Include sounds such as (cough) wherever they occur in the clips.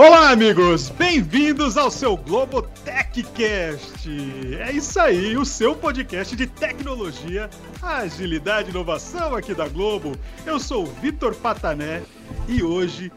Olá, amigos! Bem-vindos ao seu Globo TechCast! É isso aí, o seu podcast de tecnologia, agilidade e inovação aqui da Globo. Eu sou o Vitor Patané e hoje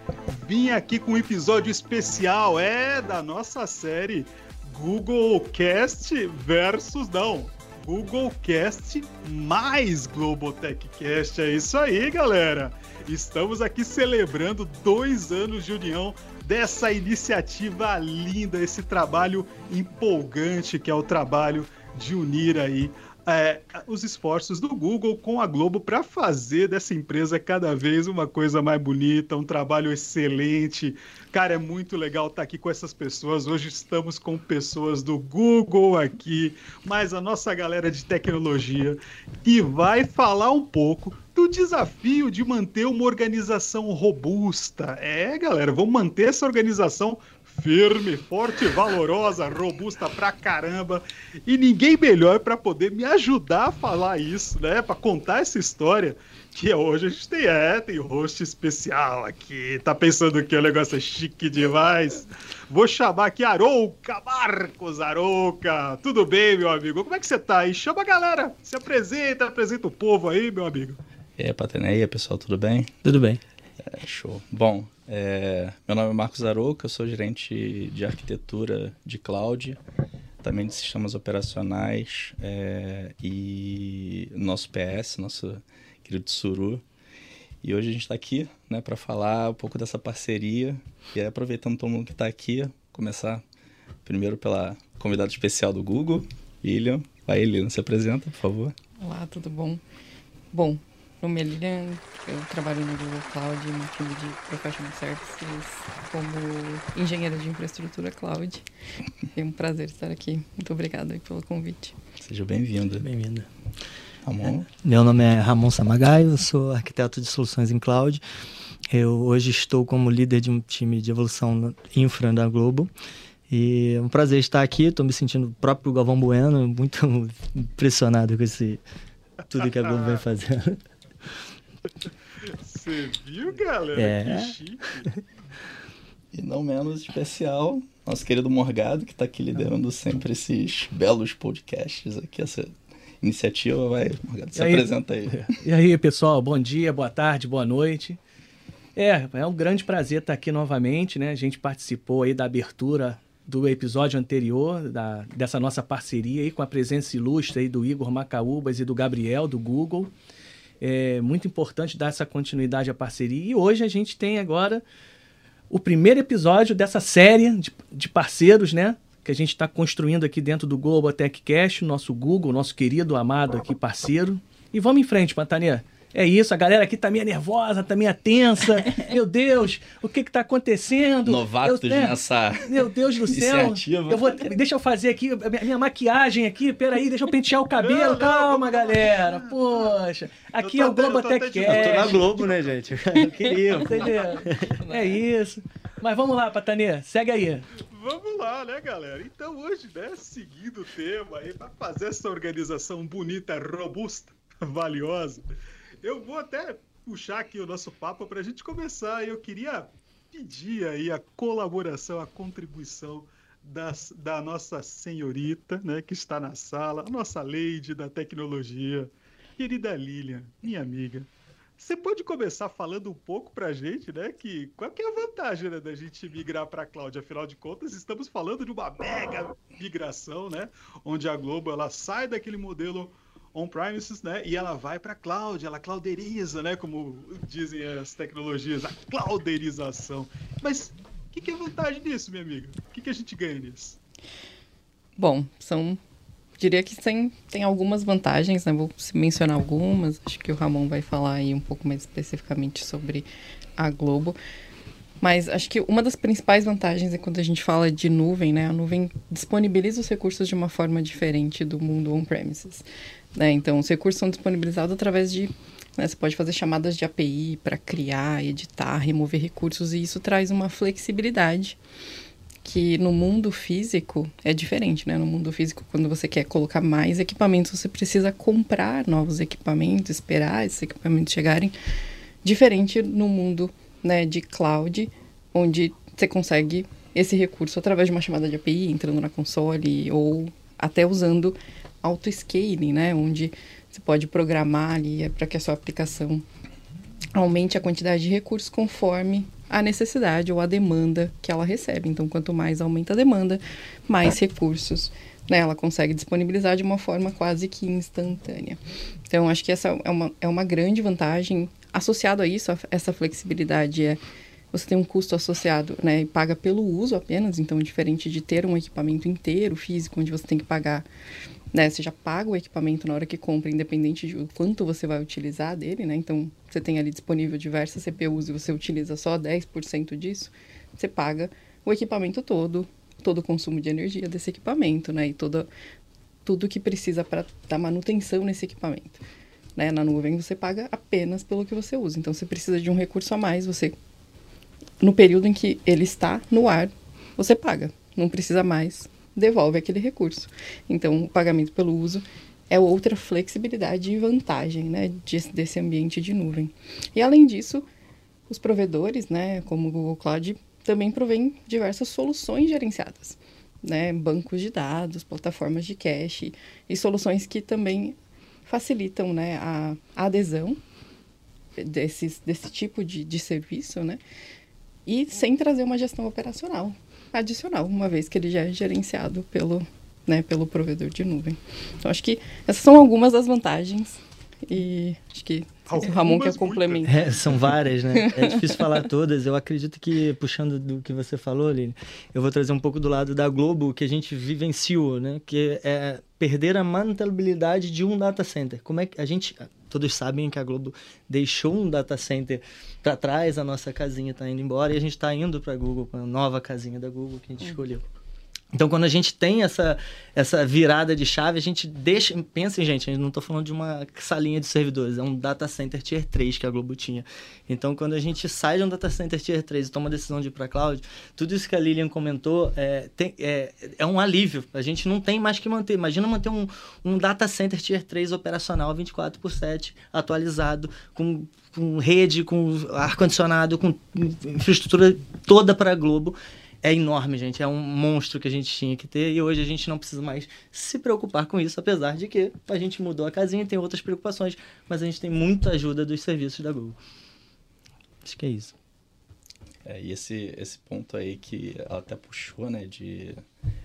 vim aqui com um episódio especial, é da nossa série Google Cast versus não, Google Cast mais Globo TechCast. É isso aí, galera! Estamos aqui celebrando dois anos de união dessa iniciativa linda, esse trabalho empolgante que é o trabalho de unir aí é, os esforços do Google com a Globo para fazer dessa empresa cada vez uma coisa mais bonita, um trabalho excelente. Cara, é muito legal estar aqui com essas pessoas. Hoje estamos com pessoas do Google aqui, mais a nossa galera de tecnologia, que vai falar um pouco do desafio de manter uma organização robusta. É, galera, vamos manter essa organização firme, forte, valorosa, robusta pra caramba. E ninguém melhor para poder me ajudar a falar isso, né? Para contar essa história. Que hoje a gente tem, é, tem host especial aqui. Tá pensando que o negócio é chique demais? Vou chamar aqui Arouca, Marcos Arouca. Tudo bem, meu amigo? Como é que você tá aí? Chama a galera, se apresenta, apresenta o povo aí, meu amigo. E aí, Pateneia, pessoal, tudo bem? Tudo bem. É, show. Bom, é, meu nome é Marcos Arouca, eu sou gerente de arquitetura de cloud, também de sistemas operacionais é, e nosso PS, nosso querido Suru. E hoje a gente está aqui né, para falar um pouco dessa parceria. E aí, aproveitando todo mundo que está aqui, começar primeiro pela convidada especial do Google, William. Vai, Lilian, se apresenta, por favor. Olá, tudo bom? Bom, meu nome é Lilian, eu trabalho no Google Cloud, no time de Professional Services, como engenheira de infraestrutura cloud. É um prazer estar aqui. Muito obrigada pelo convite. Seja bem-vinda. Bem-vinda. Ramon? Meu nome é Ramon Samagaio, eu sou arquiteto de soluções em cloud. Eu hoje estou como líder de um time de evolução infra da Globo. E é um prazer estar aqui, estou me sentindo o próprio Galvão Bueno, muito (laughs) impressionado com esse tudo que a Globo vem (laughs) fazendo. Você viu, galera? É. Que chique. E não menos especial, nosso querido Morgado, que está aqui liderando sempre esses belos podcasts aqui, essa iniciativa. Vai, Morgado, se aí? apresenta aí. (laughs) E aí, pessoal, bom dia, boa tarde, boa noite. É, é um grande prazer estar aqui novamente, né? A gente participou aí da abertura do episódio anterior, da, dessa nossa parceria aí com a presença ilustre aí do Igor Macaúbas e do Gabriel, do Google. É muito importante dar essa continuidade à parceria. E hoje a gente tem agora o primeiro episódio dessa série de, de parceiros, né? Que a gente está construindo aqui dentro do Global TechCast, nosso Google, nosso querido, amado aqui parceiro. E vamos em frente, Pantanê. É isso, a galera aqui tá meio nervosa, tá meio tensa. (laughs) Meu Deus, o que que tá acontecendo? Novatos Eu- né? nessa. Meu Deus do céu. Iniciativa. Eu vou, deixa eu fazer aqui a minha, minha maquiagem aqui. Peraí, deixa eu pentear o cabelo. Não, não, Calma, vamos- galera. Poxa. Aqui é o Globo até- de- Eu tô na. Globo, né, gente? (laughs) Eu queria. Entendeu? É isso. Mas vamos lá, Patanê. Segue aí. Vamos lá, né, galera? Então hoje, né, seguindo o tema aí, para fazer essa organização bonita, robusta, valiosa, eu vou até puxar aqui o nosso papo para a gente começar. Eu queria pedir aí a colaboração, a contribuição das, da nossa senhorita, né, que está na sala, a nossa lady da tecnologia, querida Lilian, minha amiga. Você pode começar falando um pouco pra gente, né? Que qual que é a vantagem né, da gente migrar para cloud? Afinal de contas, estamos falando de uma mega migração, né? Onde a Globo ela sai daquele modelo on-premises, né? E ela vai para cloud, ela clouderiza, né? Como dizem as tecnologias, a clouderização. Mas o que, que é vantagem disso, minha amiga? O que, que a gente ganha nisso? Bom, são. Diria que tem, tem algumas vantagens, né? Vou mencionar algumas. Acho que o Ramon vai falar aí um pouco mais especificamente sobre a Globo. Mas acho que uma das principais vantagens é quando a gente fala de nuvem, né? A nuvem disponibiliza os recursos de uma forma diferente do mundo on-premises. Né? Então, os recursos são disponibilizados através de. né, Você pode fazer chamadas de API para criar, editar, remover recursos, e isso traz uma flexibilidade que no mundo físico é diferente, né? No mundo físico, quando você quer colocar mais equipamentos, você precisa comprar novos equipamentos, esperar esses equipamentos chegarem. Diferente no mundo né, de cloud, onde você consegue esse recurso através de uma chamada de API, entrando na console ou até usando auto-scaling, né? Onde você pode programar ali para que a sua aplicação aumente a quantidade de recursos conforme a necessidade ou a demanda que ela recebe. Então, quanto mais aumenta a demanda, mais recursos né, ela consegue disponibilizar de uma forma quase que instantânea. Então, acho que essa é uma, é uma grande vantagem. Associado a isso, a, essa flexibilidade é você tem um custo associado, né, e paga pelo uso apenas, então diferente de ter um equipamento inteiro físico onde você tem que pagar, né, você já paga o equipamento na hora que compra, independente de quanto você vai utilizar dele, né? Então, você tem ali disponível diversas CPUs e você utiliza só 10% disso, você paga o equipamento todo, todo o consumo de energia desse equipamento, né, e toda tudo que precisa para dar manutenção nesse equipamento. Né? Na nuvem você paga apenas pelo que você usa. Então, você precisa de um recurso a mais, você no período em que ele está no ar, você paga. Não precisa mais, devolve aquele recurso. Então, o pagamento pelo uso é outra flexibilidade e vantagem né, desse ambiente de nuvem. E, além disso, os provedores, né, como o Google Cloud, também provém diversas soluções gerenciadas. Né, bancos de dados, plataformas de cache e soluções que também facilitam né, a, a adesão desses, desse tipo de, de serviço, né? e sem trazer uma gestão operacional adicional, uma vez que ele já é gerenciado pelo, né, pelo provedor de nuvem. Então, acho que essas são algumas das vantagens e acho que o Ramon quer complementar. É, são várias, né? É difícil falar todas. Eu acredito que, puxando do que você falou, Aline, eu vou trazer um pouco do lado da Globo, que a gente vivenciou, né? Que é perder a mantabilidade de um data center. Como é que a gente todos sabem que a Globo deixou um data center para trás, a nossa casinha está indo embora e a gente está indo para a Google, para a nova casinha da Google que a gente hum. escolheu. Então, quando a gente tem essa, essa virada de chave, a gente deixa. Pensem, gente, eu não estou falando de uma salinha de servidores, é um data center tier 3 que a Globo tinha. Então, quando a gente sai de um data center tier 3 e toma a decisão de ir para cloud, tudo isso que a Lilian comentou é, tem, é, é um alívio. A gente não tem mais que manter. Imagina manter um, um data center tier 3 operacional 24 por 7, atualizado, com, com rede, com ar-condicionado, com infraestrutura toda para a Globo é enorme, gente. É um monstro que a gente tinha que ter e hoje a gente não precisa mais se preocupar com isso, apesar de que a gente mudou a casinha e tem outras preocupações, mas a gente tem muita ajuda dos serviços da Google. Acho que é isso. É, e esse, esse ponto aí que ela até puxou, né, de,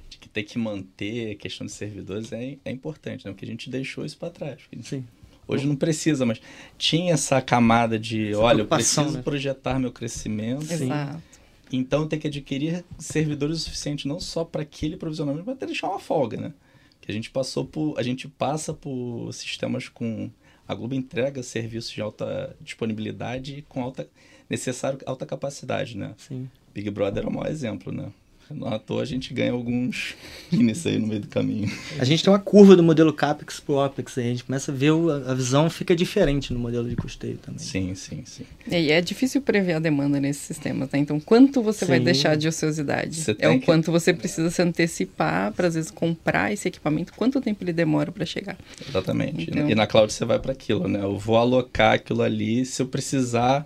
de que ter que manter a questão de servidores é, é importante, né? Porque a gente deixou isso para trás. Sim. Hoje não precisa, mas tinha essa camada de, essa olha, eu preciso né? projetar meu crescimento. Exato. Então tem que adquirir servidores o suficiente não só para aquele provisionamento, mas até deixar uma folga, né? Que a gente passou por, a gente passa por sistemas com a Globo entrega serviços de alta disponibilidade com alta necessário alta capacidade, né? Sim. Big Brother é o maior exemplo, né? Não à toa a gente ganha alguns (laughs) Guinness aí no meio do caminho. A gente tem uma curva do modelo CAPEX pro OPEX, aí a gente começa a ver a visão fica diferente no modelo de custeio também. Sim, sim, sim. E é difícil prever a demanda nesses sistemas, né? Então, quanto você sim. vai deixar de ociosidade? Você é o que... quanto você precisa se antecipar para, às vezes, comprar esse equipamento, quanto tempo ele demora para chegar. Exatamente. Então... E na cloud você vai para aquilo, né? Eu vou alocar aquilo ali, se eu precisar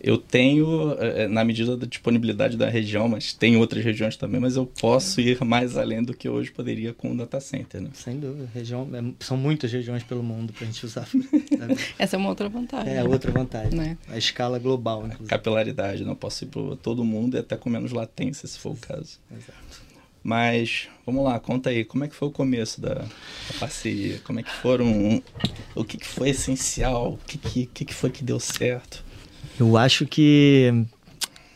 eu tenho, é, é, na medida da disponibilidade da região, mas tem outras regiões também, mas eu posso ir mais além do que hoje poderia com o data center. Né? Sem dúvida. Região, é, são muitas regiões pelo mundo para a gente usar. (laughs) Essa é uma outra vantagem. É, outra vantagem. Né? A escala global. Inclusive. Capilaridade, não né? posso ir para todo mundo e até com menos latência, se for o caso. Exato. Mas, vamos lá, conta aí, como é que foi o começo da, da parceria? Como é que foram, o que, que foi essencial? O que, que, que foi que deu certo? Eu acho que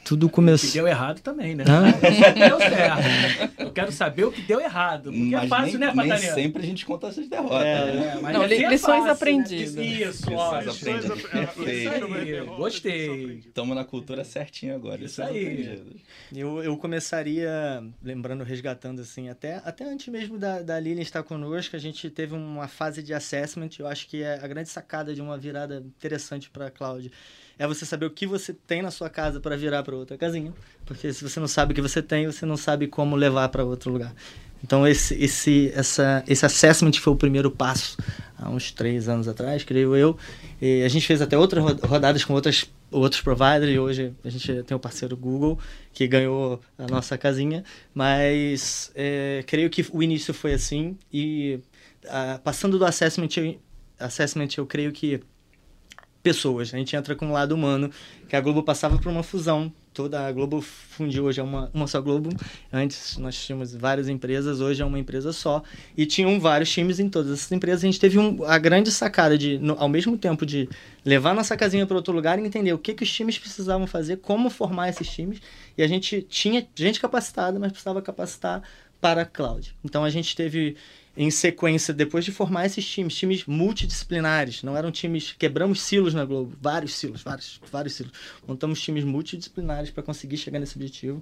tudo começou. O que deu errado também, né? Não deu certo. Eu quero saber o que deu errado. Porque é mas é fácil, nem, né, Patariano? Nem sempre a gente conta essas derrotas. É, né? É, não, lições fácil, aprendidas. Né? Isso, lições aprendidas. Perfeito. Gostei. Estamos na cultura certinha agora. Isso aí. Eu, eu começaria, lembrando, resgatando assim, até, até antes mesmo da, da Lilian estar conosco, a gente teve uma fase de assessment. Eu acho que é a grande sacada de uma virada interessante para a Cláudia é você saber o que você tem na sua casa para virar para outra casinha. Porque se você não sabe o que você tem, você não sabe como levar para outro lugar. Então, esse, esse, essa, esse assessment foi o primeiro passo há uns três anos atrás, creio eu. E a gente fez até outras rodadas com outras outros providers hoje a gente tem o parceiro Google que ganhou a nossa casinha, mas é, creio que o início foi assim e uh, passando do assessment, assessment eu creio que pessoas, a gente entra com o lado humano, que a Globo passava por uma fusão toda a Globo fundiu hoje é uma, uma só Globo. Antes nós tínhamos várias empresas, hoje é uma empresa só. E tinham vários times em todas essas empresas. A gente teve um, a grande sacada de, no, ao mesmo tempo, de levar nossa casinha para outro lugar e entender o que, que os times precisavam fazer, como formar esses times. E a gente tinha gente capacitada, mas precisava capacitar para a cloud. Então a gente teve em sequência, depois de formar esses times, times multidisciplinares, não eram times, quebramos silos na Globo, vários silos, vários, vários silos. Montamos times multidisciplinares para conseguir chegar nesse objetivo.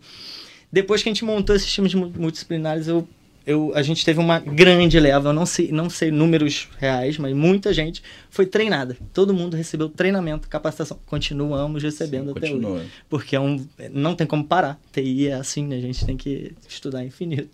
Depois que a gente montou esses times multidisciplinares, eu, eu, a gente teve uma grande leva, eu não sei, não sei números reais, mas muita gente foi treinada. Todo mundo recebeu treinamento, capacitação. Continuamos recebendo Sim, até continua. hoje. Porque é um, não tem como parar. TI é assim, né? A gente tem que estudar infinito.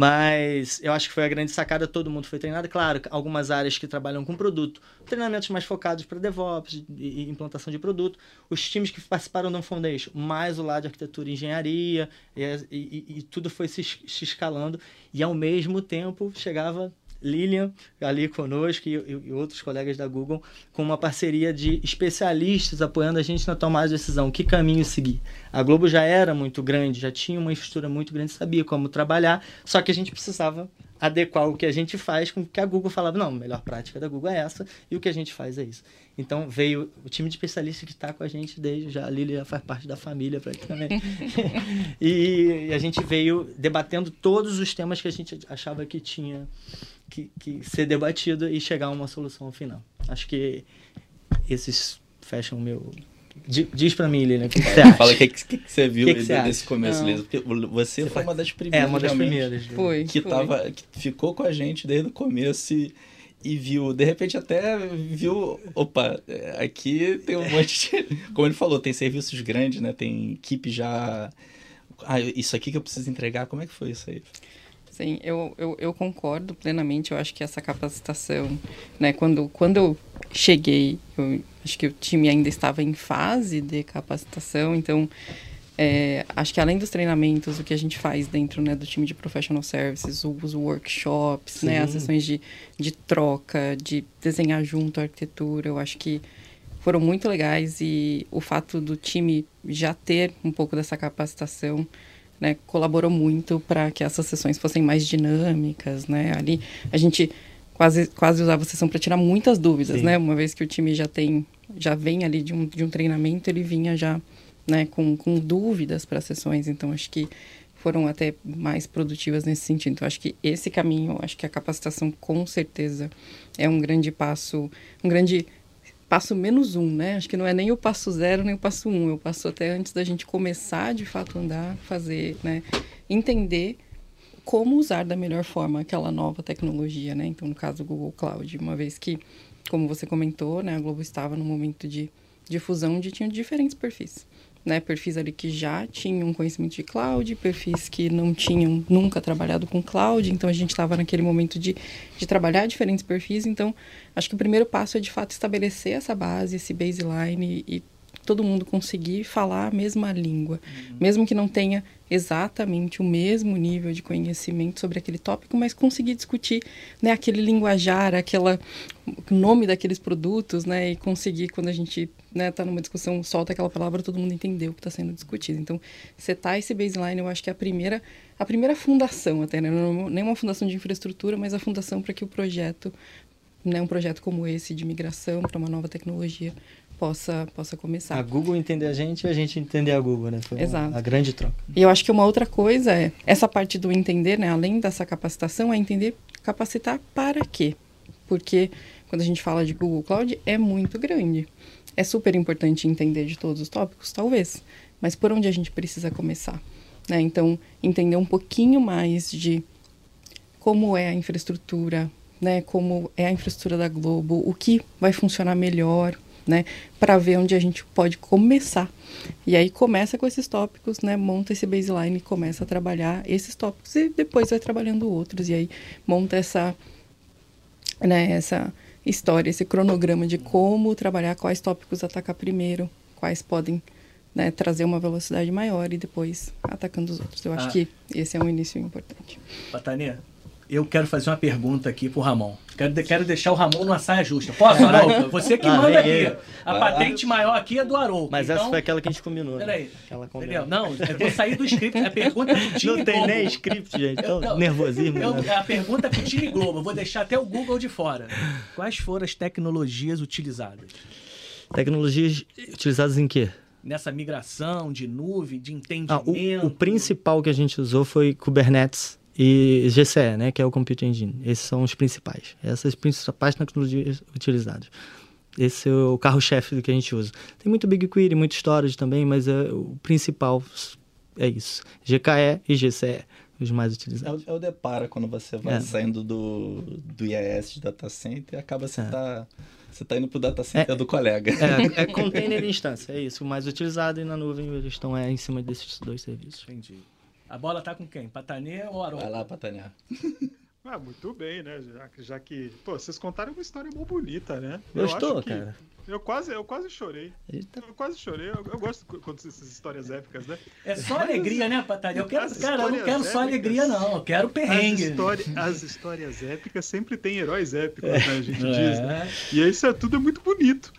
Mas eu acho que foi a grande sacada, todo mundo foi treinado. Claro, algumas áreas que trabalham com produto, treinamentos mais focados para DevOps e implantação de produto. Os times que participaram do Foundation, mais o lado de arquitetura e engenharia, e, e, e tudo foi se, se escalando. E ao mesmo tempo chegava Lilian ali conosco e, e, outros colegas da Google com uma parceria de especialistas apoiando a gente na tomada de decisão, que caminho seguir. A Globo já era muito grande, já tinha uma estrutura muito grande, sabia como trabalhar, só que a gente precisava adequar o que a gente faz com o que a Google falava, não, a melhor prática da Google é essa e o que a gente faz é isso. Então veio o time de especialistas que está com a gente desde já, a Lili já faz parte da família praticamente. (laughs) e, e a gente veio debatendo todos os temas que a gente achava que tinha que, que ser debatido e chegar a uma solução final. Acho que esses fecham o meu. Diz pra mim, Lilian, o que, você acha? Fala o que, que, que, você viu que que você desse começo, Lisa. Porque você, você foi uma das primeiras. É, uma das primeiras. Foi. Que, foi. Tava, que ficou com a gente desde o começo e, e viu, de repente até viu, opa, aqui tem um monte de. (laughs) Como ele falou, tem serviços grandes, né? Tem equipe já. Ah, isso aqui que eu preciso entregar, como é que foi isso aí? Sim, eu, eu, eu, concordo plenamente. Eu acho que essa capacitação, né, quando, quando eu cheguei, eu acho que o time ainda estava em fase de capacitação, então é, acho que além dos treinamentos, o que a gente faz dentro né, do time de professional services, os workshops, né, as sessões de, de troca, de desenhar junto a arquitetura, eu acho que foram muito legais. E o fato do time já ter um pouco dessa capacitação né, colaborou muito para que essas sessões fossem mais dinâmicas, né? Ali a gente quase quase usava a sessão para tirar muitas dúvidas, Sim. né? Uma vez que o time já tem já vem ali de um, de um treinamento, ele vinha já, né, com, com dúvidas para as sessões, então acho que foram até mais produtivas nesse sentido. Então, acho que esse caminho, acho que a capacitação com certeza é um grande passo, um grande passo menos um, né? Acho que não é nem o passo zero nem o passo um. Eu passo até antes da gente começar de fato andar, fazer, né? Entender como usar da melhor forma aquela nova tecnologia, né? Então, no caso, o Google Cloud, uma vez que, como você comentou, né? A Globo estava no momento de, de fusão de tinha diferentes perfis né, perfis ali que já tinham conhecimento de cloud, perfis que não tinham nunca trabalhado com cloud, então a gente estava naquele momento de, de trabalhar diferentes perfis, então acho que o primeiro passo é de fato estabelecer essa base, esse baseline e, e todo mundo conseguir falar a mesma língua, uhum. mesmo que não tenha exatamente o mesmo nível de conhecimento sobre aquele tópico, mas conseguir discutir né, aquele linguajar, aquela nome daqueles produtos, né, e conseguir quando a gente né, tá numa discussão solta aquela palavra, todo mundo entendeu o que está sendo discutido. Então, setar esse baseline, eu acho que é a primeira a primeira fundação até, né, não, nem uma fundação de infraestrutura, mas a fundação para que o projeto, né, um projeto como esse de migração para uma nova tecnologia possa, possa começar. A Google entender a gente e a gente entender a Google, né? Foi Exato. a grande troca. E eu acho que uma outra coisa é, essa parte do entender, né? Além dessa capacitação, é entender capacitar para quê? Porque quando a gente fala de Google Cloud, é muito grande. É super importante entender de todos os tópicos, talvez. Mas por onde a gente precisa começar? Né? Então, entender um pouquinho mais de como é a infraestrutura, né? Como é a infraestrutura da Globo, o que vai funcionar melhor, né? Para ver onde a gente pode começar. E aí começa com esses tópicos, né? Monta esse baseline começa a trabalhar esses tópicos e depois vai trabalhando outros. E aí monta essa, né, essa história, esse cronograma de como trabalhar, quais tópicos atacar primeiro, quais podem né, trazer uma velocidade maior e depois atacando os outros. Eu acho Ah. que esse é um início importante. Patanê, eu quero fazer uma pergunta aqui pro Ramon. Quero, de- quero deixar o Ramon numa saia justa. Posso, Haroldo? (laughs) Você que Ah, manda aqui. A patente maior aqui é do Haroldo. Mas então, essa foi aquela que a gente combinou. né? Peraí. Aquela Entendeu? combinada. Não, eu vou sair do script. A pergunta é pro time (laughs) Não tem Globo. nem script, gente. Então, Eu- nervosismo. eu- né? a pergunta é pro time Globo. Eu vou deixar até o Google de fora. Quais foram as tecnologias utilizadas Tecnologias utilizadas em quê? nessa migração de nuvem, de Ah, entendimento? o, o principal que a gente usou foi Kubernetes e GCE, né, que é o Compute Engine. Esses são os principais. Essas principais tecnologias utilizadas. Esse é o carro-chefe do que a gente usa. Tem muito BigQuery, muito storage também, mas é, o principal é isso. GKE e GCE, os mais É utilizados. o, é o depara quando você vai É. saindo do, do IAS de data center e acaba você É. tá, você tá indo pro data center do colega. É, é (laughs) container e instância, é isso. O mais utilizado e na nuvem eles estão é, em cima desses dois serviços. Entendi. A bola tá com quem? Patanê ou Haroldo? Vai lá, Patanhar. Ah, muito bem, né? Já, que- já que. Pô, vocês contaram uma história mó bonita, né? Gostou, acho que- cara? Eu quase, eu quase chorei. Eita. Eu quase chorei. Eu, eu gosto quando essas histórias épicas, né? É só alegria, né, Patanê? Eu quero, As cara, eu não quero só épicas. alegria, não. Eu quero As, perrengue. história- as histórias épicas sempre tem heróis épicos, né? A (laughs) gente diz, né? É. E isso é tudo muito bonito.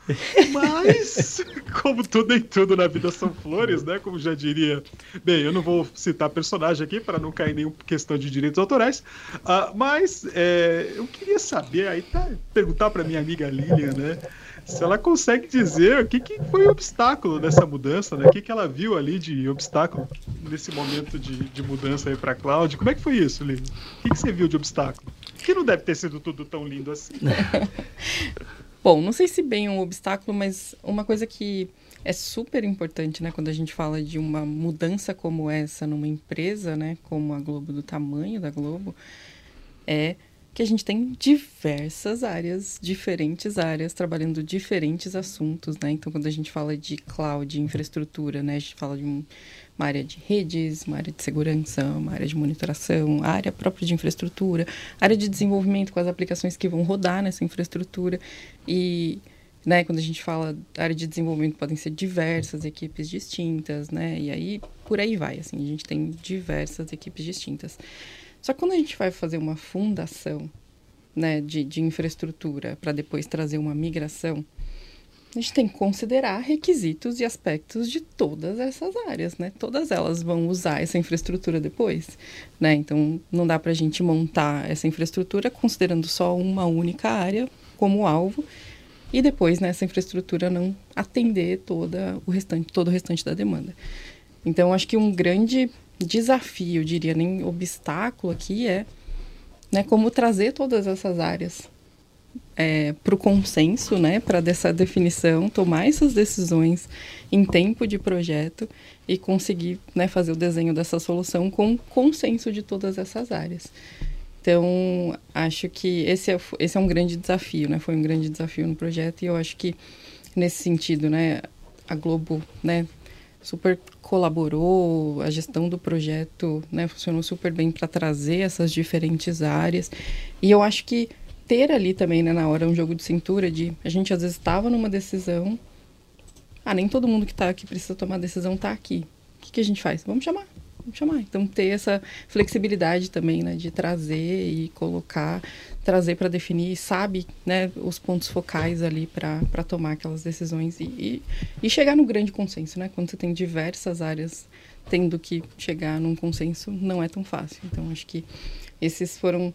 Mas, (laughs) como tudo em tudo na vida são flores, né? Como já diria. Bem, eu não vou citar personagem aqui para não cair em nenhuma questão de direitos autorais. Ah, mas é, eu queria saber, aí tá, perguntar para minha amiga Lilian, né? Se ela consegue dizer o que, que foi o obstáculo dessa mudança, né? O que, que ela viu ali de obstáculo nesse momento de, de mudança aí para cloud? Como é que foi isso, Lilian? O que, que você viu de obstáculo? Que não deve ter sido tudo tão lindo assim. (laughs) Bom, não sei se bem um obstáculo, mas uma coisa que é super importante, né, quando a gente fala de uma mudança como essa numa empresa, né, como a Globo, do tamanho da Globo, é que a gente tem diversas áreas, diferentes áreas, trabalhando diferentes assuntos, né? Então, quando a gente fala de cloud, infraestrutura, né, a gente fala de um- uma área de redes, uma área de segurança, uma área de monitoração, área própria de infraestrutura, área de desenvolvimento com as aplicações que vão rodar nessa infraestrutura. E, né, quando a gente fala área de desenvolvimento, podem ser diversas equipes distintas, né? E aí, por aí vai, assim, a gente tem diversas equipes distintas. Só que quando a gente vai fazer uma fundação, né, de, de infraestrutura para depois trazer uma migração, a gente tem que considerar requisitos e aspectos de todas essas áreas, né? Todas elas vão usar essa infraestrutura depois, né? Então, não dá para a gente montar essa infraestrutura considerando só uma única área como alvo e depois nessa infraestrutura não atender toda o restante, todo o restante da demanda. Então, acho que um grande desafio, diria, nem obstáculo aqui é né, como trazer todas essas áreas para o consenso, né, para dessa definição, tomar essas decisões em tempo de projeto e conseguir né, fazer o desenho dessa solução com consenso de todas essas áreas. Então, acho que esse é, esse é um grande desafio, né? Foi um grande desafio no projeto e eu acho que nesse sentido, né, a Globo, né, super colaborou, a gestão do projeto, né, funcionou super bem para trazer essas diferentes áreas. E eu acho que ter ali também, né, na hora um jogo de cintura de a gente às vezes estava numa decisão, ah, nem todo mundo que tá aqui precisa tomar decisão tá aqui. O que, que a gente faz? Vamos chamar. Chamar. Então ter essa flexibilidade também, né, de trazer e colocar, trazer para definir, sabe, né, os pontos focais ali para tomar aquelas decisões e, e, e chegar no grande consenso, né? Quando você tem diversas áreas tendo que chegar num consenso, não é tão fácil. Então acho que esses foram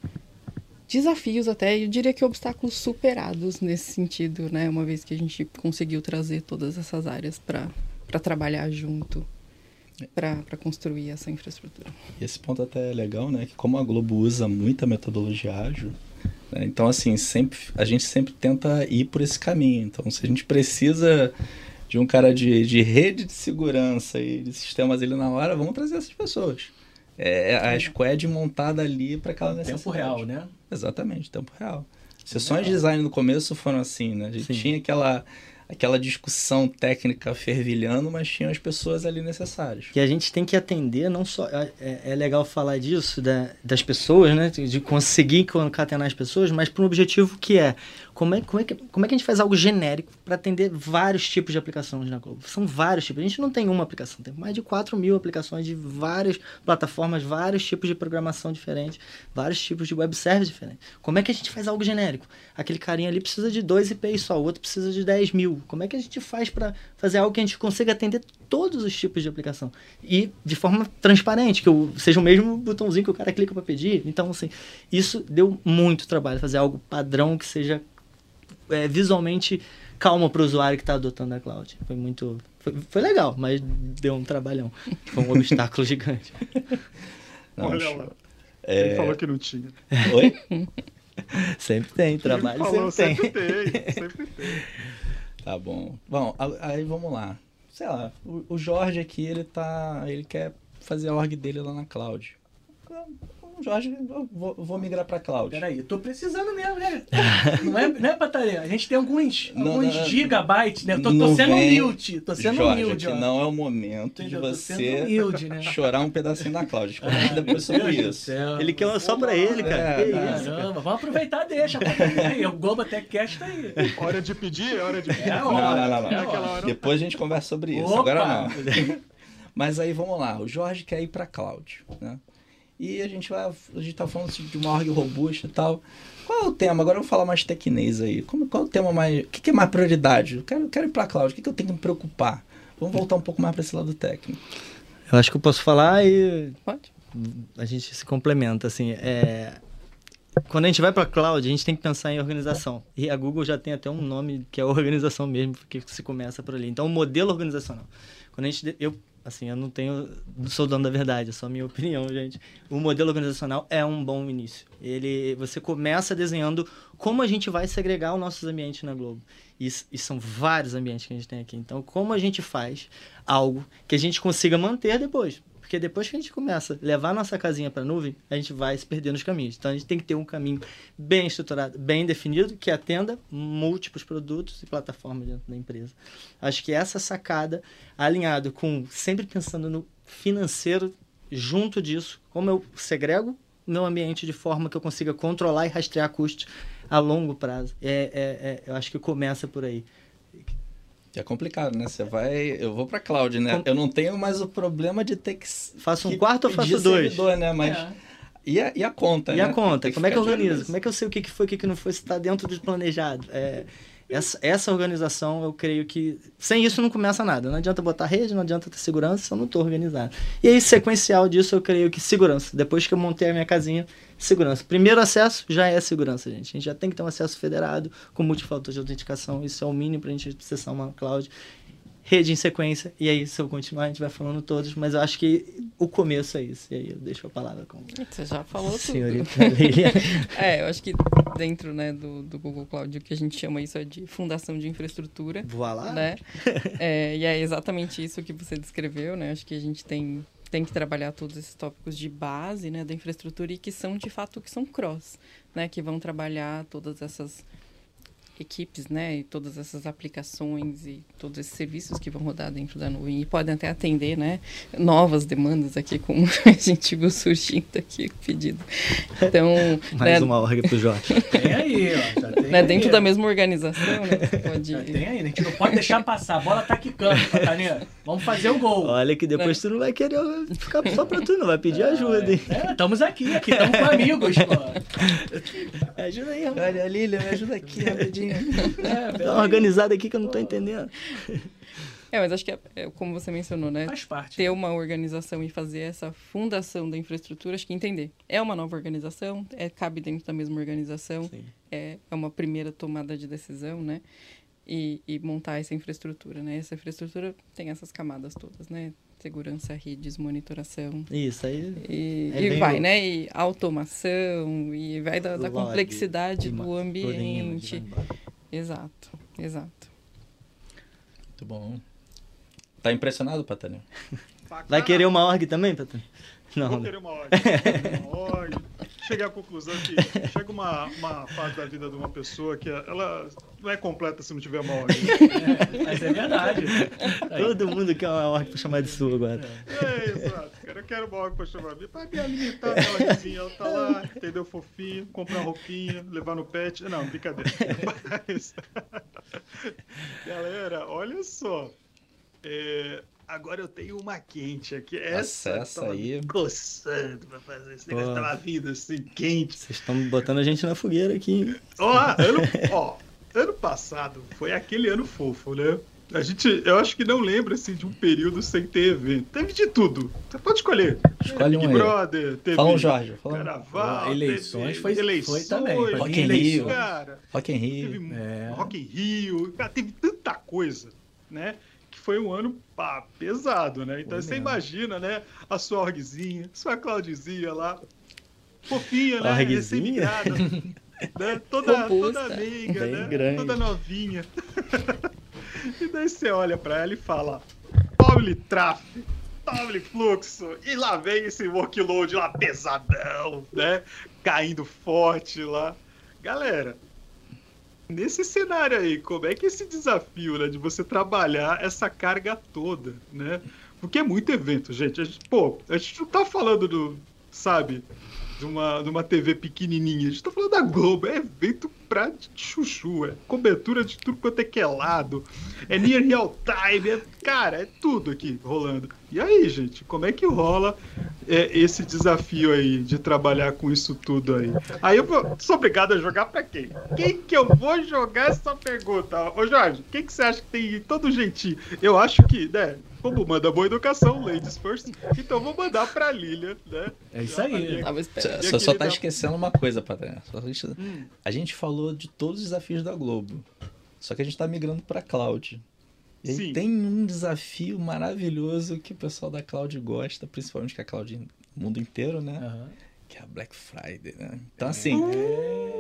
desafios até, eu diria que obstáculos superados nesse sentido, né? Uma vez que a gente conseguiu trazer todas essas áreas para trabalhar junto, para construir essa infraestrutura. Esse ponto até é legal, né? Que como a Globo usa muita metodologia ágil, né? então assim, sempre, a gente sempre tenta ir por esse caminho. Então, se a gente precisa de um cara de, de rede de segurança e de sistemas ali na hora, vamos trazer essas pessoas. É a squad montada ali para aquela necessidade. Tempo real, né? Exatamente, tempo real. Sessões de design no começo foram assim, né? A gente Sim. tinha aquela aquela discussão técnica fervilhando, mas tinha as pessoas ali necessárias. Que a gente tem que atender, não só. É, é legal falar disso, da, das pessoas, né? De conseguir concatenar as pessoas, mas para um objetivo que é como é, como é, que, como é que a gente faz algo genérico para atender vários tipos de aplicações na Globo? São vários tipos. A gente não tem uma aplicação, tem mais de 4 mil aplicações de várias plataformas, vários tipos de programação diferentes, vários tipos de web service diferentes. Como é que a gente faz algo genérico? Aquele carinha ali precisa de dois IPs só, o outro precisa de 10 mil. Como é que a gente faz para fazer algo que a gente consiga atender todos os tipos de aplicação? E de forma transparente, que eu, seja o mesmo botãozinho que o cara clica para pedir. Então, assim, isso deu muito trabalho, fazer algo padrão que seja é, visualmente calma para o usuário que está adotando a cloud. Foi muito. Foi, foi, legal, mas deu um trabalhão. Foi um obstáculo (laughs) gigante. Não, Olha lá. É... Ele falou que não tinha. Oi? (laughs) sempre tem, trabalho falou, sempre, sempre tem. tem. Sempre tem. (laughs) Tá bom. Bom, aí vamos lá. Sei lá, o Jorge aqui, ele tá. Ele quer fazer a org dele lá na cloud. Jorge, eu vou, vou migrar para cloud. Peraí, eu tô precisando mesmo, né? (laughs) não é, não é Pataria? A gente tem alguns, não, alguns não, gigabytes, né? Eu tô, tô sendo vem, humilde, tô sendo Jorge, humilde. Aqui não é o momento Entendeu? de você humilde, né? chorar um pedacinho da cloud. A gente conversa depois sobre isso. Ele quer uma só para ele, cara. É, Caramba, vamos aproveitar, deixa. Aí, o Globo Cash tá aí. Hora de pedir, hora de pedir. É não, não, não, não. É depois a gente conversa sobre isso. Opa. Agora não. (laughs) Mas aí vamos lá, o Jorge quer ir para cloud, né? E a gente vai. A gente tá falando de uma org robusta e tal. Qual é o tema? Agora eu vou falar mais tecnês aí. Como, qual é o tema mais. O que, que é mais prioridade? Eu quero, quero ir pra cloud. O que, que eu tenho que me preocupar? Vamos voltar um pouco mais para esse lado técnico. Eu acho que eu posso falar e. Pode. A gente se complementa, assim. É... Quando a gente vai para cloud, a gente tem que pensar em organização. E a Google já tem até um nome que é organização mesmo, porque se começa por ali. Então, o modelo organizacional. Quando a gente, eu assim, eu não tenho, sou dono da verdade, é só minha (laughs) opinião, gente. O modelo organizacional é um bom início. Ele, você começa desenhando como a gente vai segregar os nossos ambientes na Globo. E, e são vários ambientes que a gente tem aqui. Então, como a gente faz algo que a gente consiga manter depois? Porque depois que a gente começa a levar nossa casinha para a nuvem, a gente vai se perder nos caminhos. Então a gente tem que ter um caminho bem estruturado, bem definido, que atenda múltiplos produtos e plataformas dentro da empresa. Acho que essa sacada, alinhado com sempre pensando no financeiro, junto disso, como eu segrego meu ambiente de forma que eu consiga controlar e rastrear custos a longo prazo. É, é, é eu acho que começa por aí. É complicado, né? Você vai. Eu vou para cloud, né? Com... Eu não tenho mais o problema de ter que. Faço um quarto ou faço dois? Servidor, né? Mas. É. E, a, e a conta, e né? a conta? Como é que eu organizo? Como é que eu sei o que foi, o que não foi, se está dentro do planejado? É, essa, essa organização, eu creio que. Sem isso não começa nada. Não adianta botar rede, não adianta ter segurança se eu não estou organizado. E aí, sequencial disso, eu creio que segurança. Depois que eu montei a minha casinha, segurança. Primeiro acesso já é segurança, gente. A gente já tem que ter um acesso federado com multifator de autenticação. Isso é o mínimo para a gente acessar uma cloud rede em sequência, e aí se eu continuar a gente vai falando todos, mas eu acho que o começo é isso, e aí eu deixo a palavra com Você já falou senhorita tudo. (laughs) é, eu acho que dentro né, do, do Google Cloud o que a gente chama isso é de fundação de infraestrutura. Voa lá. Né? (laughs) é, e é exatamente isso que você descreveu, né? Acho que a gente tem tem que trabalhar todos esses tópicos de base, né, da infraestrutura e que são de fato que são cross, né, que vão trabalhar todas essas equipes, né, e todas essas aplicações e todos esses serviços que vão rodar dentro da nuvem e podem até atender, né, novas demandas aqui como (laughs) a gente viu surgindo aqui pedido. Então, (laughs) mais né, uma org pro Jorge. Tem aí, ó, já tem (laughs) né, aí. dentro da mesma organização, né, pode já tem aí, a gente não pode deixar passar, a bola tá quicando, Catarina. Vamos fazer o gol. Olha que depois né? tu não vai querer ficar só pra tu, não vai pedir ajuda, hein? É, estamos aqui, aqui estamos com amigos, pô. Ajuda aí, Olha, Lília, me ajuda aqui rapidinho. (laughs) É, Dá uma organizada aqui que eu não tô entendendo. É, mas acho que é, é, como você mencionou, né? Faz parte. Ter uma organização e fazer essa fundação da infraestrutura, acho que entender. É uma nova organização, é, cabe dentro da mesma organização, é, é uma primeira tomada de decisão, né? E, e, montar essa infraestrutura, né? Essa infraestrutura tem essas camadas todas, né? Segurança, redes, monitoração. Isso aí. E, é e vai, né? E automação, e vai da, da complexidade do ambiente. Exato, exato. Muito bom. Tá impressionado, Patânio? Vai querer uma org também, Patânio? Não. Vou querer uma org. uma org. Cheguei à conclusão que chega uma, uma fase da vida de uma pessoa que ela não é completa se não tiver uma org. É, mas é verdade. (laughs) Todo mundo quer uma org pra chamar de sua agora. É, exato. Cara, eu quero uma org pra chamar de pra me alimentar minha orgzinha. Ela tá lá, entendeu? Fofinho, comprar roupinha, levar no pet. Não, brincadeira. (laughs) Mas... Galera, olha só. É, agora eu tenho uma quente aqui. Essa Essa aí. coçando pra fazer. Esse negócio Pô. tava vindo assim, quente. Vocês estão botando a gente na fogueira aqui. hein? Ó, ano, ó, ano passado foi aquele ano fofo, né? A gente, eu acho que não lembra assim de um período sem ter evento. Teve de tudo. Você pode escolher. Escolhe um Big aí. Brother, teve Fala um, Jorge. Fala um. Carnaval, Ó, eleições teve foi- foi eleições, também, foi Rock in Rio. Cara, Rock in teve Rio. É. Rock in Rio, cara, teve tanta coisa, né? Que foi um ano pá, pesado, né? Então você imagina, né? A sua orgzinha, sua Claudizinha lá, fofinha, né? Recém-migrada, (laughs) né? Toda, toda amiga, Bem né? grande. Toda novinha. (laughs) e daí você olha pra ela e fala: tome tráfego, tome fluxo. E lá vem esse workload lá pesadão, né? Caindo forte lá. Galera, nesse cenário aí, como é que é esse desafio, né, de você trabalhar essa carga toda, né? Porque é muito evento, gente. A gente pô, a gente não tá falando do, sabe, de uma, de uma TV pequenininha. A gente tá falando da Globo. É evento pra chuchu. É cobertura de tudo quanto é que é lado. É near real time. É, cara, é tudo aqui rolando. E aí, gente, como é que rola é, esse desafio aí de trabalhar com isso tudo aí? Aí eu vou, sou obrigado a jogar pra quem? Quem que eu vou jogar essa pergunta? Ô Jorge, quem que você acha que tem todo jeitinho? Eu acho que, né? Como manda boa educação, ladies first. Então vou mandar pra Lilian, né? É isso aí. Tava esperando. Só, Minha só tá esquecendo uma coisa, Patrícia. Só A gente, Hum. a gente falou de todos os desafios da Globo. Só que a gente tá migrando pra cloud. E Sim. tem um desafio maravilhoso que o pessoal da cloud gosta, principalmente que a cloud no mundo inteiro, né? Aham. Que é a Black Friday, né? Então, assim,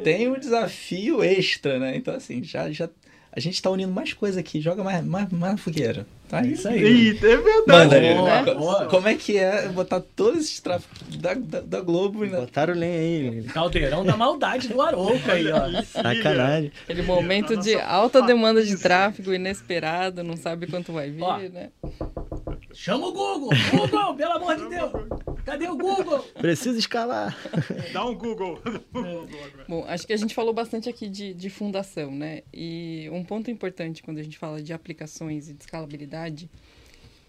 tem um desafio extra, né? Então, assim, já, já a gente tá unindo mais coisa aqui. Joga mais, mais, mais na fogueira. Tá É isso aí. Eita, é verdade. Manda, né? Boa. Como é que é botar todos esses tráficos da, da, da Globo né? Botaram lenha aí. Caldeirão da maldade do Arouca aí, ó. Sacanagem. Aquele momento de alta demanda de tráfego inesperado, não sabe quanto vai vir, Ó. né? Chama o Google! Google, pelo amor de Deus! Cadê o Google? Preciso escalar. Dá um Google. Agora. Bom, acho que a gente falou bastante aqui de, de fundação, né? E um ponto importante quando a gente fala de aplicações e de escalabilidade,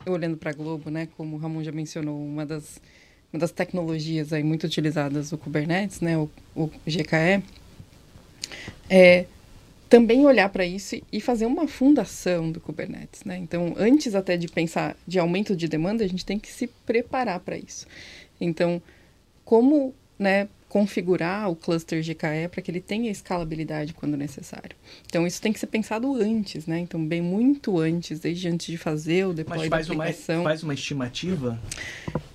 eu olhando para a Globo, né? Como o Ramon já mencionou, uma das, uma das tecnologias aí muito utilizadas, o Kubernetes, né? O, o GKE, é também olhar para isso e fazer uma fundação do Kubernetes, né? Então, antes até de pensar de aumento de demanda, a gente tem que se preparar para isso. Então, como né, configurar o cluster GKE para que ele tenha escalabilidade quando necessário. Então, isso tem que ser pensado antes, né? Então, bem muito antes, desde antes de fazer o deploy Mas da faz uma, aplicação. faz uma estimativa?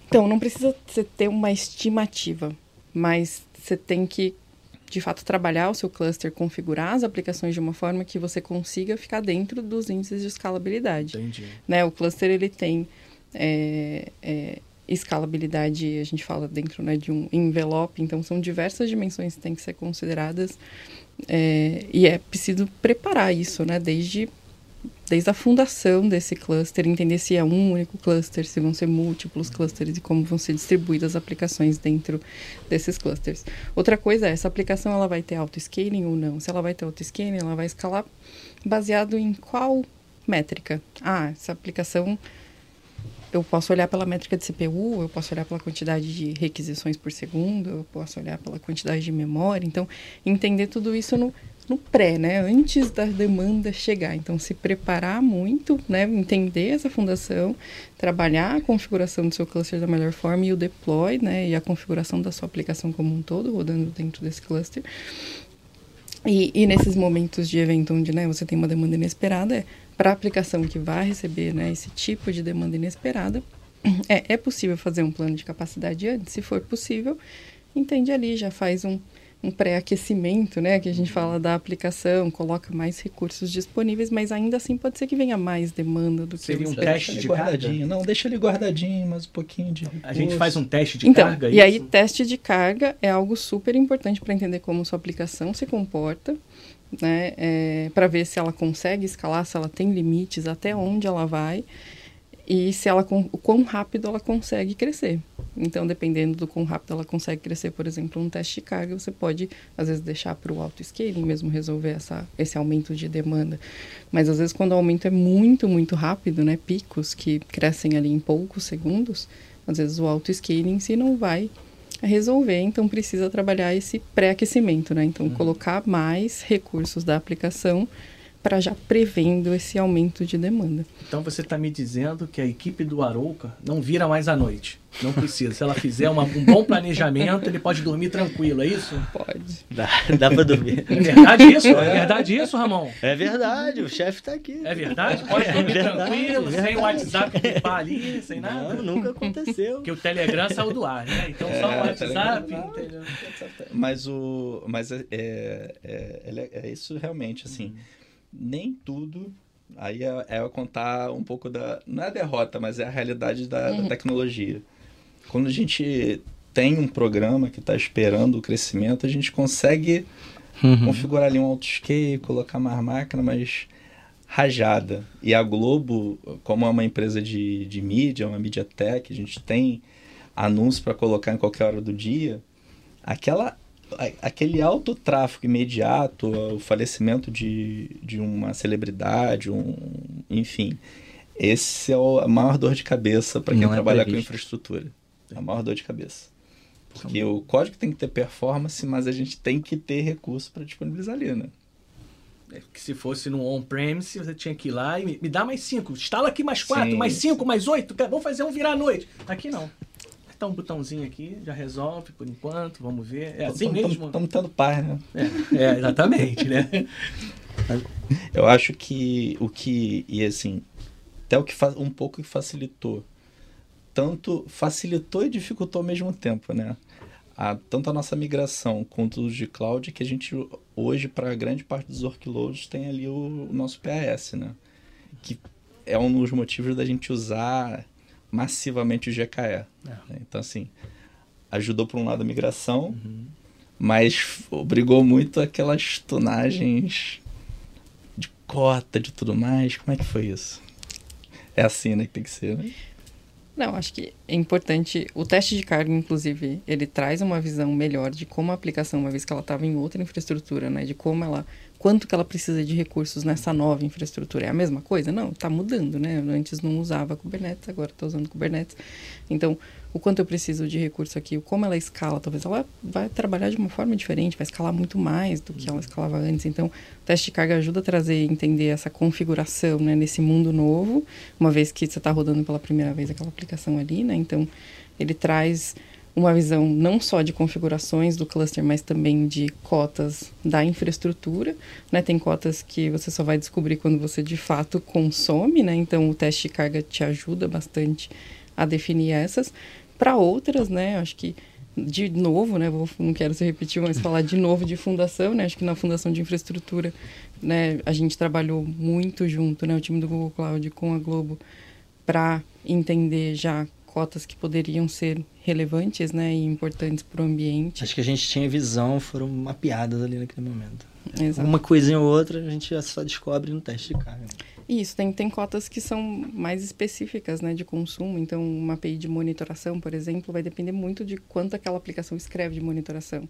Então, não precisa você ter uma estimativa, mas você tem que, de fato, trabalhar o seu cluster, configurar as aplicações de uma forma que você consiga ficar dentro dos índices de escalabilidade. Entendi. Né? O cluster, ele tem é, é, escalabilidade, a gente fala dentro né, de um envelope, então são diversas dimensões que têm que ser consideradas é, e é preciso preparar isso, né, desde, desde a fundação desse cluster, entender se é um único cluster, se vão ser múltiplos clusters e como vão ser distribuídas as aplicações dentro desses clusters. Outra coisa é, essa aplicação ela vai ter auto-scaling ou não? Se ela vai ter auto-scaling, ela vai escalar baseado em qual métrica? Ah, essa aplicação eu posso olhar pela métrica de CPU, eu posso olhar pela quantidade de requisições por segundo, eu posso olhar pela quantidade de memória. Então, entender tudo isso no, no pré, né? Antes da demanda chegar. Então, se preparar muito, né? Entender essa fundação, trabalhar a configuração do seu cluster da melhor forma e o deploy, né? E a configuração da sua aplicação como um todo, rodando dentro desse cluster. E, e nesses momentos de evento onde né, você tem uma demanda inesperada, é para a aplicação que vai receber né, esse tipo de demanda inesperada, é, é possível fazer um plano de capacidade antes? Se for possível, entende ali, já faz um um pré-aquecimento, né? Que a gente fala da aplicação, coloca mais recursos disponíveis, mas ainda assim pode ser que venha mais demanda do que Seria um teste de guardadinho. carga? Não, deixa ele guardadinho, mas um pouquinho de. A gente faz um teste de então, carga. e é aí isso? teste de carga é algo super importante para entender como sua aplicação se comporta, né? para ver se ela consegue escalar, se ela tem limites, até onde ela vai e se ela o quão rápido ela consegue crescer. Então, dependendo do quão rápido ela consegue crescer, por exemplo, um teste de carga, você pode às vezes deixar para o auto scaling mesmo resolver essa, esse aumento de demanda. Mas às vezes quando o aumento é muito, muito rápido, né, picos que crescem ali em poucos segundos, às vezes o auto scaling em si não vai resolver, então precisa trabalhar esse pré-aquecimento, né? Então colocar mais recursos da aplicação para já prevendo esse aumento de demanda. Então você está me dizendo que a equipe do Arouca não vira mais à noite. Não precisa. Se ela fizer uma- um bom planejamento, ele pode dormir tranquilo, é isso? Pode. Dá, dá pra dormir. É verdade isso? É verdade isso, Ramon? É verdade, o chefe tá aqui. É verdade? Pode dormir verdade, tranquilo, é sem o. WhatsApp bipar ali, sem nada? Não, nunca aconteceu. Porque o Telegram saiu do ar, né? Então só o É, WhatsApp. Telegram. entendeu? Mas o. Mas é, é, é, é- é isso realmente, assim. Nem tudo. Aí é, é eu contar um pouco da. Não é a derrota, mas é a realidade da, da tecnologia. Quando a gente tem um programa que está esperando o crescimento, a gente consegue configurar ali um autoscale, colocar mais máquina, mas rajada. E a Globo, como é uma empresa de, de mídia, uma mídia tech, a gente tem anúncio para colocar em qualquer hora do dia, aquela, aquele alto tráfego imediato, o falecimento de, de uma celebridade, um, enfim, esse é o- a maior dor de cabeça para quem Não é trabalha com previsto. infraestrutura. É a maior dor de cabeça. Porque o código tem que ter performance, mas a gente tem que ter recurso para disponibilizar ali, né? É que se fosse no on-premise, você tinha que ir lá e me, me dá mais cinco. Instala aqui mais quatro, Sim, mais sim. cinco, mais oito. Vamos fazer um virar à noite. Aqui não. Apertar um botãozinho aqui, já resolve por enquanto, vamos ver. É assim mesmo? Estamos tendo paz, né? É, é, exatamente, né? (laughs) Eu acho que o que, e assim, até o que um pouco que facilitou, tanto facilitou e dificultou ao mesmo tempo, né? A, tanto a nossa migração quanto os de cloud, que a gente hoje, para grande parte dos workloads, tem ali o, o nosso PAS, né? Que é um dos motivos da gente usar massivamente o GKE. né? Então, assim, ajudou por um lado a migração, mas obrigou muito aquelas tunagens de cota, de tudo mais. Como é que foi isso? É assim, né, que tem que ser, né? Não, acho que é importante. O teste de carga, inclusive, ele traz uma visão melhor de como a aplicação, uma vez que ela estava em outra infraestrutura, né? De como ela. Quanto que ela precisa de recursos nessa nova infraestrutura. É a mesma coisa? Não, está mudando, né? Eu antes não usava Kubernetes, agora estou usando Kubernetes. Então, o quanto eu preciso de recurso aqui, o como ela escala, talvez ela vai trabalhar de uma forma diferente, vai escalar muito mais do que ela escalava antes. Então, o teste de carga ajuda a trazer, entender essa configuração, né, nesse mundo novo, uma vez que você está rodando pela primeira vez aquela aplicação ali, né? Então, ele traz uma visão não só de configurações do cluster, mas também de cotas da infraestrutura, né? Tem cotas que você só vai descobrir quando você de fato consome, né? Então, o teste de carga te ajuda bastante a definir essas. Para outras, né? Acho que de novo, né? Vou, não quero se repetir, mas falar de novo de fundação, né? Acho que na fundação de infraestrutura, né? A gente trabalhou muito junto, né? O time do Google Cloud com a Globo para entender já cotas que poderiam ser relevantes, né? E importantes para o ambiente. Acho que a gente tinha visão, foram mapeadas ali naquele momento. Exato. Uma coisinha ou outra a gente já só descobre no teste de carga. Isso, tem, tem cotas que são mais específicas né, de consumo. Então, uma API de monitoração, por exemplo, vai depender muito de quanto aquela aplicação escreve de monitoração.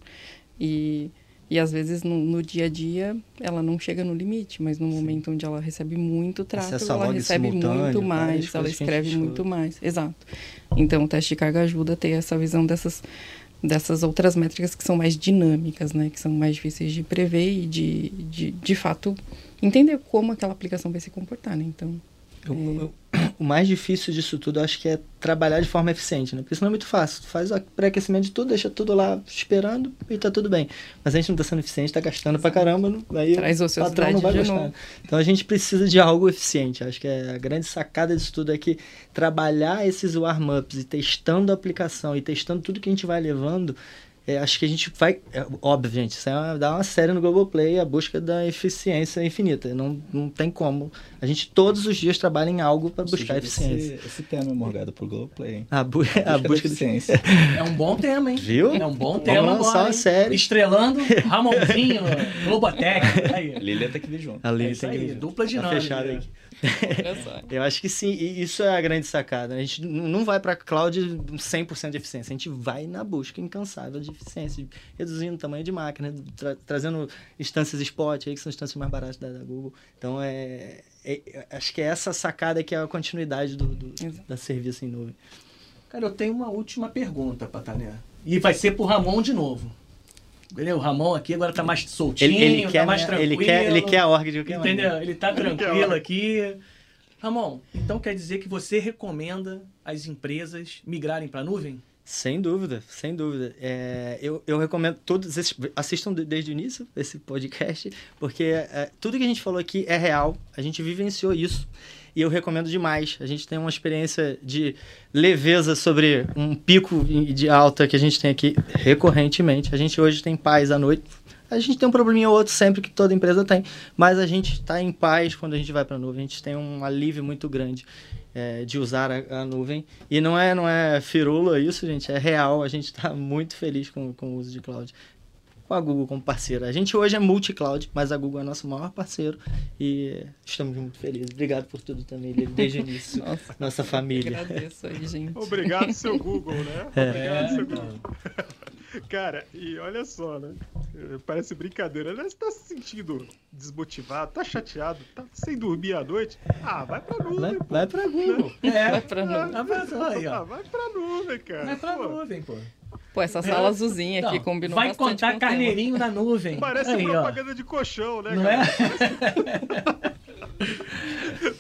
E, e às vezes, no, no dia a dia, ela não chega no limite, mas no momento onde ela recebe muito tráfego, ela recebe muito mais, ela escreve muito mais. Exato. Então, o teste de carga ajuda a ter essa visão dessas dessas outras métricas que são mais dinâmicas, né? Que são mais difíceis de prever e de, de, de fato, entender como aquela aplicação vai se comportar, né? Então, Eu- eu- (clears throat) o mais difícil disso tudo, acho que é trabalhar de forma eficiente, né? Porque isso não é muito fácil. Tu faz o pré-aquecimento de tudo, deixa tudo lá esperando e tá tudo bem. Mas a gente não tá sendo eficiente, tá gastando pra caramba, não- aí Traz o ociosidade patrão não vai gostar. novo. Então a gente precisa de algo eficiente. Acho que é a grande sacada disso tudo é que trabalhar esses warm-ups e testando a aplicação e testando tudo que a gente vai levando é, acho que a gente vai. É, óbvio, gente, isso é uma, dá uma série no Globoplay, a busca da eficiência infinita. Não, não tem como. A gente todos os dias trabalha em algo para buscar eficiência. Esse, esse tema é morgado pro Globoplay, hein? A, bu a busca da eficiência. É um bom tema, hein? Viu? É um bom tema Vamos lançar agora, uma série. Estrelando (laughs) Ramonzinho, Globotech. Aí. Lilian tem que vir junto. A É Lili isso tem aí, que dupla tá dinâmica. fechado né? aqui. Eu acho que sim, e isso é a grande sacada. A gente não vai para cloud 100% de eficiência, a gente vai na busca incansável de eficiência, reduzindo o tamanho de máquina, tra- trazendo instâncias spot aí, que são instâncias mais baratas da, da Google. Então, é, é- acho que é essa sacada que é a continuidade do, do- da serviço em nuvem. Cara, eu tenho uma última pergunta, Patané. E vai ser pro Ramon de novo. Entendeu? O Ramon aqui agora tá mais soltinho, Ele, ele, tá quer, mais né, tranquilo. ele, quer, ele quer a org de qualquer Entendeu? Ele tá tranquilo aqui. Ramon, então quer dizer que você recomenda as empresas migrarem para nuvem? Sem dúvida, sem dúvida. É, eu, eu recomendo todos esses. Assistam de- desde o início esse podcast, porque é, tudo que a gente falou aqui é real. A gente vivenciou isso. E eu recomendo demais. A gente tem uma experiência de leveza sobre um pico de alta que a gente tem aqui recorrentemente. A gente hoje tem paz à noite. A gente tem um probleminha ou outro sempre que toda empresa tem, mas a gente está em paz quando a gente vai para a nuvem. A gente tem um alívio muito grande é, de usar a, a nuvem. E não é, não é firula isso, gente, é real. A gente está muito feliz com, com o uso de cloud. Com a Google como parceira. A gente hoje é multi-cloud, mas a Google é nosso maior parceiro e estamos muito felizes. Obrigado por tudo também, Lili, desde o início. (laughs) Nossa, Nossa família. agradeço aí, gente. Obrigado, seu (laughs) Google, né? É. Obrigado, seu então. Google. (laughs) Cara, e olha só, né? Parece brincadeira, né? Você tá se sentindo desmotivado, tá chateado, tá sem dormir à noite? Ah, vai pra nuvem, Vai, pô. vai pra Google. É, Vai pra nuvem. Ah, vai pra nuvem, cara. Vai pra Pô, nuvem, pô. Pô, essa sala azulzinha aqui Não, combinou vai contar carneirinho na nuvem. Parece aí, ó. propaganda de colchão, né, Não cara? é? (laughs)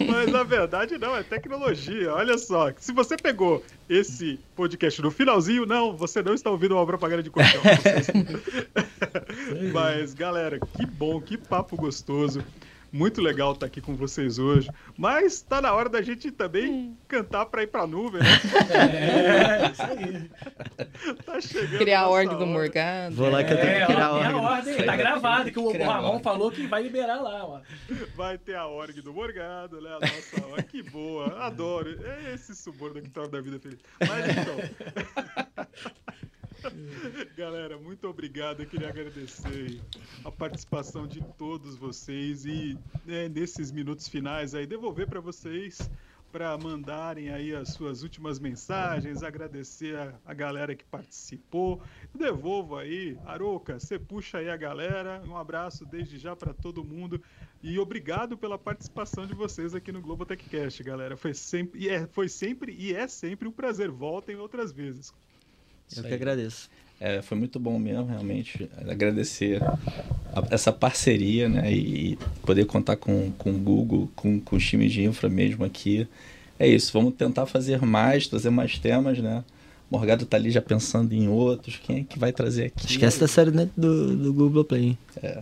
Mas na verdade não, é tecnologia. Olha só, se você pegou esse podcast no finalzinho, não, você não está ouvindo uma propaganda de colchão. (laughs) Mas galera, que bom, que papo gostoso. Muito legal estar aqui com vocês hoje. Mas tá na hora da gente também cantar para ir pra nuvem, né? É, isso aí. Tá chegando. Criar a ordem do hora. Morgado. Vou lá que eu tenho É, que criar a ó, tem a ordem. ordem, tá gravado, que o, o Criar a Ramon falou que vai liberar lá, ó. Vai ter a org do Morgado, né? A nossa. Que boa, adoro. É esse suborno que torna a vida feliz. Mas então. (laughs) Galera, muito obrigado. Eu queria agradecer a participação de todos vocês e né, nesses minutos finais aí devolver para vocês para mandarem aí as suas últimas mensagens, agradecer a, a galera que participou. Devolvo aí, Aroca, você puxa aí a galera. Um abraço desde já para todo mundo e obrigado pela participação de vocês aqui no Globo TechCast, galera. Foi sempre e é, foi sempre e é sempre um prazer. Voltem outras vezes. Eu que agradeço. É, foi muito bom mesmo, realmente. Agradecer a- essa parceria, né? E poder contar com, com o Google, com, com os times de infra mesmo aqui. É isso, vamos tentar fazer mais, trazer mais temas, né? Morgado tá ali já pensando em outros. Quem é que vai trazer aqui? Esquece da série dentro do, do Google Play. hein?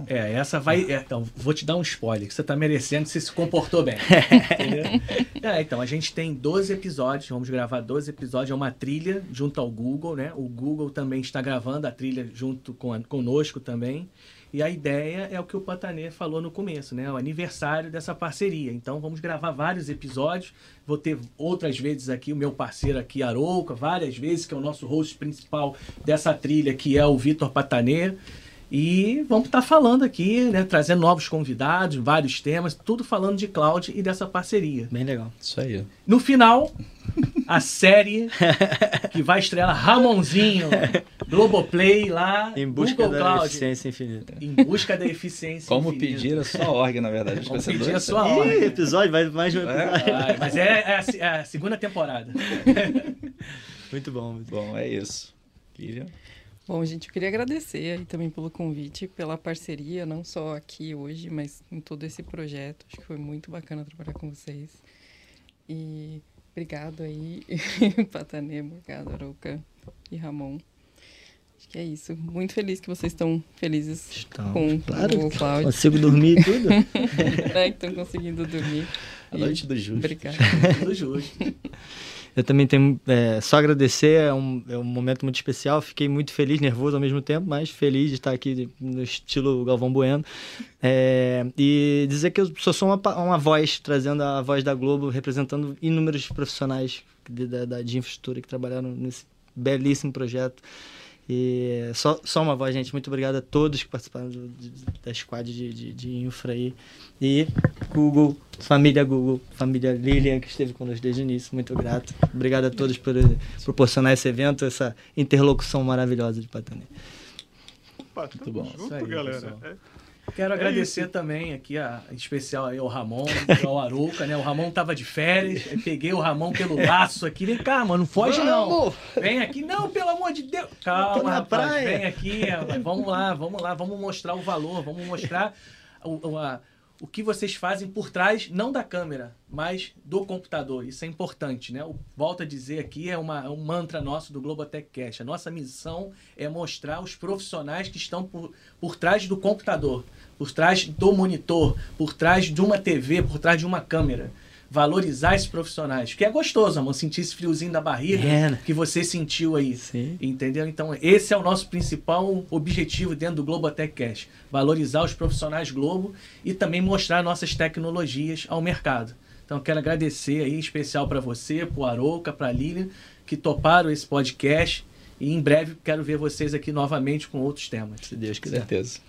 É, essa vai. é, então, vou te dar um spoiler, que você tá merecendo, você se comportou bem. (laughs) entendeu? É, então, a gente tem 12 episódios, vamos gravar 12 episódios, é uma trilha junto ao Google, né? O Google também está gravando a trilha junto com a- conosco também. E a ideia é o que o Patanê falou no começo, né? O aniversário dessa parceria. Então vamos gravar vários episódios. Vou ter outras vezes aqui o meu parceiro aqui, Arouca, várias vezes, que é o nosso host principal dessa trilha, que é o Vitor Patanê. E vamos estar falando aqui, né? Trazendo novos convidados, vários temas, tudo falando de cloud e dessa parceria. Bem legal. Isso aí. No final, a série (laughs) que vai estrear Ramonzinho, Globoplay lá, Em busca Google da Cloud. eficiência infinita. Em busca da eficiência. Como infinita. pedir a sua org, na verdade. Como pedir a dois, sua né? Ih, ordem. episódio, vai mais um episódio. Vai, mas é, é a, é a segunda temporada. (laughs) Muito bom. Muito bom. Bom, é isso. Lilian? Bom, gente, eu queria agradecer aí também pelo convite, pela parceria, não só aqui hoje, mas em todo esse projeto. Acho que foi muito bacana trabalhar com vocês. E obrigado aí, (laughs) Patanê, Morgado, Arouca e Ramon. Acho que é isso. Muito feliz que vocês estão felizes com claro. o Cloud, Consigo dormir e tudo. (laughs) Que estão conseguindo dormir. A E noite do justo. Obrigada. (laughs) Tudo justo. Eu também tenho é, só agradecer, é um, é um momento muito especial. Fiquei muito feliz, nervoso ao mesmo tempo, mas feliz de estar aqui no estilo Galvão Bueno. É, e dizer que eu só sou uma, uma voz, trazendo a voz da Globo, representando inúmeros profissionais de, de, de infraestrutura que trabalharam nesse belíssimo projeto. E só, só uma voz, gente. Muito obrigado a todos que participaram do, de, da squad de, de, de, infra aí. E Google, família Google, família Lilian, que esteve conosco desde o início. Muito grato. Obrigado a todos por proporcionar esse evento, essa interlocução maravilhosa de Patanê. Opa, muito bom. Junto, aí, galera. Quero é agradecer isso. também aqui, a, em especial aí ao Ramon, ao Aruca, né? O Ramon tava de férias, peguei o Ramon pelo laço aqui. Vem cá, mano, não foge não. Vem aqui, não, pelo amor de Deus. Calma, rapaz, praia. vem aqui, vamos lá, vamos lá, vamos mostrar o valor, vamos mostrar o, a, o que vocês fazem por trás, não da câmera, mas do computador. Isso é importante, né? volto a dizer aqui, é, uma, é um mantra nosso do Globotech Cash. A nossa missão é mostrar os profissionais que estão por, por trás do computador por trás do monitor, por trás de uma TV, por trás de uma câmera. Valorizar esses profissionais. Que é gostoso, amor, sentir esse friozinho da barriga é. Né? que você sentiu aí. Sim. Entendeu? Então, esse é o nosso principal objetivo dentro do Globotech Cash. Valorizar os profissionais Globo e também mostrar nossas tecnologias ao mercado. Então, quero agradecer aí, em especial para você, para o Arouca, para a Lilian, que toparam esse podcast. E em breve quero ver vocês aqui novamente com outros temas. Se Deus quiser. Certeza.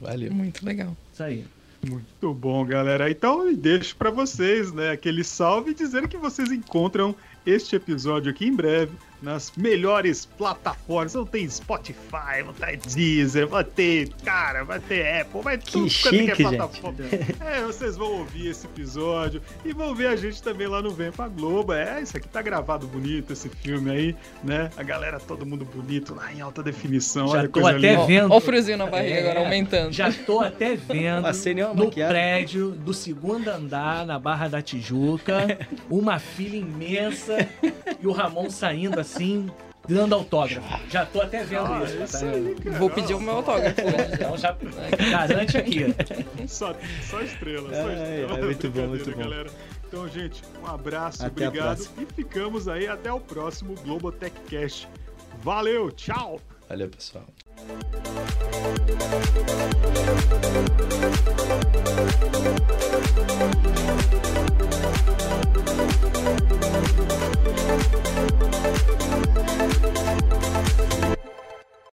Valeu. Muito legal. Isso aí. Muito bom, galera. Então, deixo para vocês, né, aquele salve dizendo que vocês encontram este episódio aqui em breve nas melhores plataformas. Não tem Spotify, não tem Deezer, vai ter, cara, vai ter Apple, vai que tudo chique, que é plataforma. Gente. É, vocês vão ouvir esse episódio e vão ver a gente também lá no Vem pra Globo. É, isso aqui tá gravado bonito, esse filme aí, né? A galera, todo mundo bonito lá em alta definição. Já Olha tô até linda. vendo. Olha o friozinho na barriga é, agora aumentando. Já tô até vendo no prédio do segundo andar, na Barra da Tijuca, (laughs) uma fila imensa e o Ramon saindo assim, assim, dando autógrafo. Já tô até vendo ah, isso. tá é aí, cara. Vou pedir o meu autógrafo. Né? então já garante aqui. Só, só estrela, só estrela. É, é muito bom, muito bom. Galera. Então, gente, um abraço, até obrigado. E ficamos aí até o próximo Globo Tech Cash. Valeu, tchau! Valeu, pessoal.